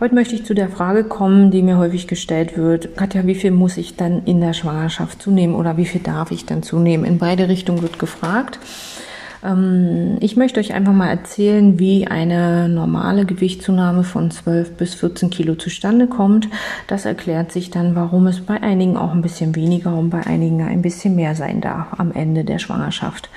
Heute möchte ich zu der Frage kommen, die mir häufig gestellt wird. Katja, wie viel muss ich dann in der Schwangerschaft zunehmen oder wie viel darf ich dann zunehmen? In beide Richtungen wird gefragt. Ähm, ich möchte euch einfach mal erzählen, wie eine normale Gewichtszunahme von 12 bis 14 Kilo zustande kommt. Das erklärt sich dann, warum es bei einigen auch ein bisschen weniger und bei einigen ein bisschen mehr sein darf am Ende der Schwangerschaft.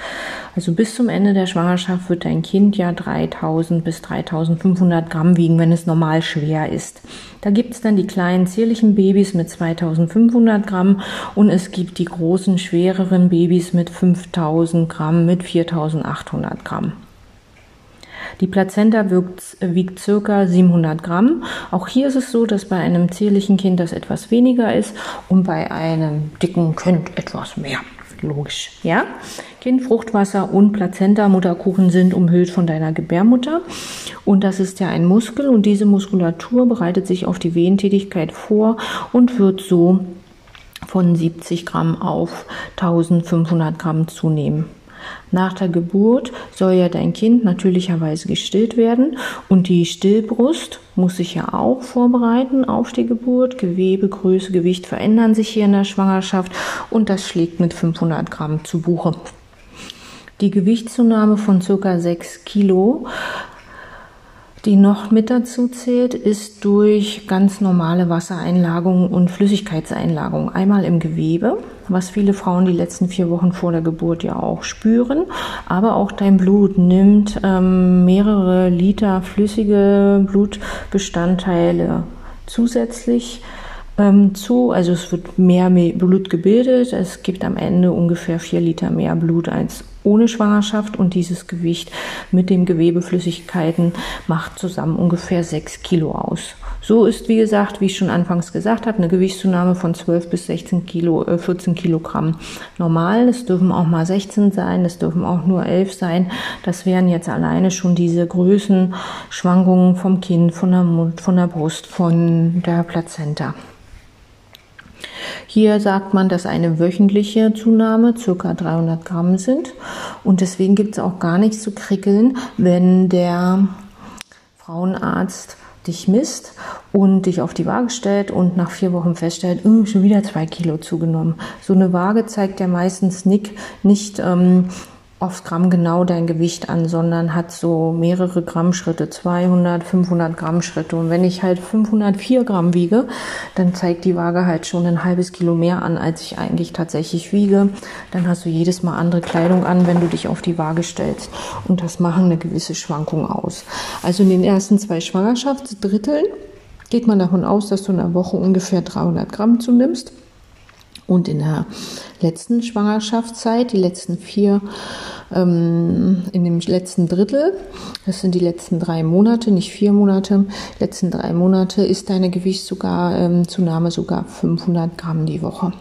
Also bis zum Ende der Schwangerschaft wird dein Kind ja 3000 bis 3500 Gramm wiegen, wenn es normal schwer ist. Da gibt es dann die kleinen zierlichen Babys mit 2500 Gramm und es gibt die großen, schwereren Babys mit 5000 Gramm, mit 4800 Gramm. Die Plazenta wirkt, wiegt circa 700 Gramm. Auch hier ist es so, dass bei einem zierlichen Kind das etwas weniger ist und bei einem dicken Kind etwas mehr logisch. Ja? Kind, Fruchtwasser und Plazenta, Mutterkuchen sind umhüllt von deiner Gebärmutter. Und das ist ja ein Muskel und diese Muskulatur bereitet sich auf die Wehentätigkeit vor und wird so von 70 Gramm auf 1500 Gramm zunehmen. Nach der Geburt soll ja dein Kind natürlicherweise gestillt werden und die Stillbrust muss sich ja auch vorbereiten auf die Geburt. Gewebe, Größe, Gewicht verändern sich hier in der Schwangerschaft und das schlägt mit 500 Gramm zu Buche. Die Gewichtszunahme von circa 6 Kilo die noch mit dazu zählt, ist durch ganz normale Wassereinlagung und Flüssigkeitseinlagung. Einmal im Gewebe, was viele Frauen die letzten vier Wochen vor der Geburt ja auch spüren, aber auch dein Blut nimmt ähm, mehrere Liter flüssige Blutbestandteile zusätzlich ähm, zu. Also es wird mehr Blut gebildet. Es gibt am Ende ungefähr vier Liter mehr Blut als ohne Schwangerschaft und dieses Gewicht mit den Gewebeflüssigkeiten macht zusammen ungefähr sechs Kilo aus. So ist, wie gesagt, wie ich schon anfangs gesagt habe, eine Gewichtszunahme von 12 bis 16 Kilo, äh 14 Kilogramm normal. Es dürfen auch mal 16 sein, es dürfen auch nur 11 sein. Das wären jetzt alleine schon diese Größenschwankungen vom Kind, von der Mund, von der Brust, von der Plazenta. Hier sagt man, dass eine wöchentliche Zunahme ca. 300 Gramm sind und deswegen gibt es auch gar nichts zu krickeln, wenn der Frauenarzt dich misst und dich auf die Waage stellt und nach vier Wochen feststellt, oh, schon wieder zwei Kilo zugenommen. So eine Waage zeigt ja meistens nicht, nicht ähm, aufs Gramm genau dein Gewicht an, sondern hat so mehrere Grammschritte, 200, 500 Gramm Schritte. Und wenn ich halt 504 Gramm wiege, dann zeigt die Waage halt schon ein halbes Kilo mehr an, als ich eigentlich tatsächlich wiege. Dann hast du jedes Mal andere Kleidung an, wenn du dich auf die Waage stellst. Und das machen eine gewisse Schwankung aus. Also in den ersten zwei Schwangerschaftsdritteln geht man davon aus, dass du in einer Woche ungefähr 300 Gramm zunimmst. Und in der letzten Schwangerschaftszeit, die letzten vier, ähm, in dem letzten Drittel, das sind die letzten drei Monate, nicht vier Monate, letzten drei Monate ist deine Gewichtszunahme ähm, sogar 500 Gramm die Woche.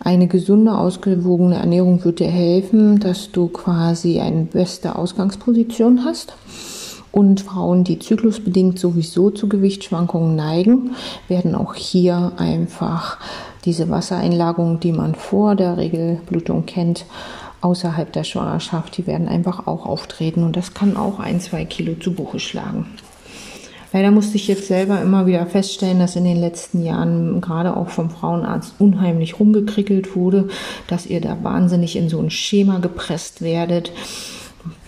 Eine gesunde, ausgewogene Ernährung wird dir helfen, dass du quasi eine beste Ausgangsposition hast und Frauen, die zyklusbedingt sowieso zu Gewichtsschwankungen neigen, werden auch hier einfach diese Wassereinlagerungen, die man vor der Regelblutung kennt, außerhalb der Schwangerschaft, die werden einfach auch auftreten und das kann auch ein, zwei Kilo zu Buche schlagen. Leider musste ich jetzt selber immer wieder feststellen, dass in den letzten Jahren gerade auch vom Frauenarzt unheimlich rumgekrickelt wurde, dass ihr da wahnsinnig in so ein Schema gepresst werdet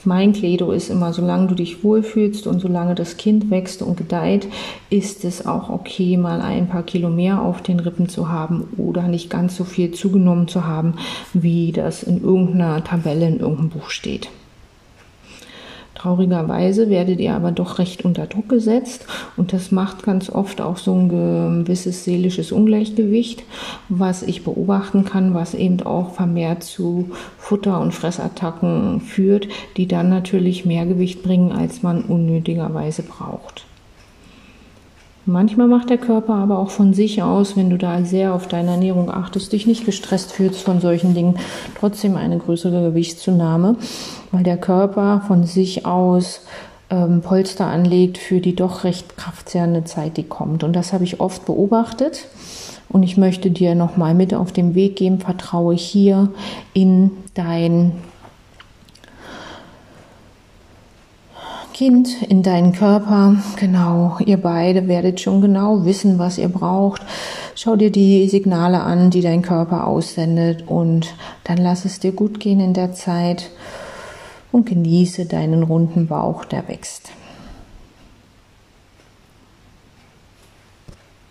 mein Credo ist immer, solange du dich wohlfühlst und solange das Kind wächst und gedeiht, ist es auch okay, mal ein paar Kilo mehr auf den Rippen zu haben oder nicht ganz so viel zugenommen zu haben, wie das in irgendeiner Tabelle in irgendeinem Buch steht. Traurigerweise werdet ihr aber doch recht unter Druck gesetzt und das macht ganz oft auch so ein gewisses seelisches Ungleichgewicht, was ich beobachten kann, was eben auch vermehrt zu Futter- und Fressattacken führt, die dann natürlich mehr Gewicht bringen, als man unnötigerweise braucht. Manchmal macht der Körper aber auch von sich aus, wenn du da sehr auf deine Ernährung achtest, dich nicht gestresst fühlst von solchen Dingen, trotzdem eine größere Gewichtszunahme, weil der Körper von sich aus ähm, Polster anlegt für die doch recht kraftzehrende Zeit, die kommt. Und das habe ich oft beobachtet. Und ich möchte dir nochmal mit auf den Weg geben, vertraue hier in dein Kind in deinen Körper. Genau, ihr beide werdet schon genau wissen, was ihr braucht. Schau dir die Signale an, die dein Körper aussendet und dann lass es dir gut gehen in der Zeit und genieße deinen runden Bauch, der wächst.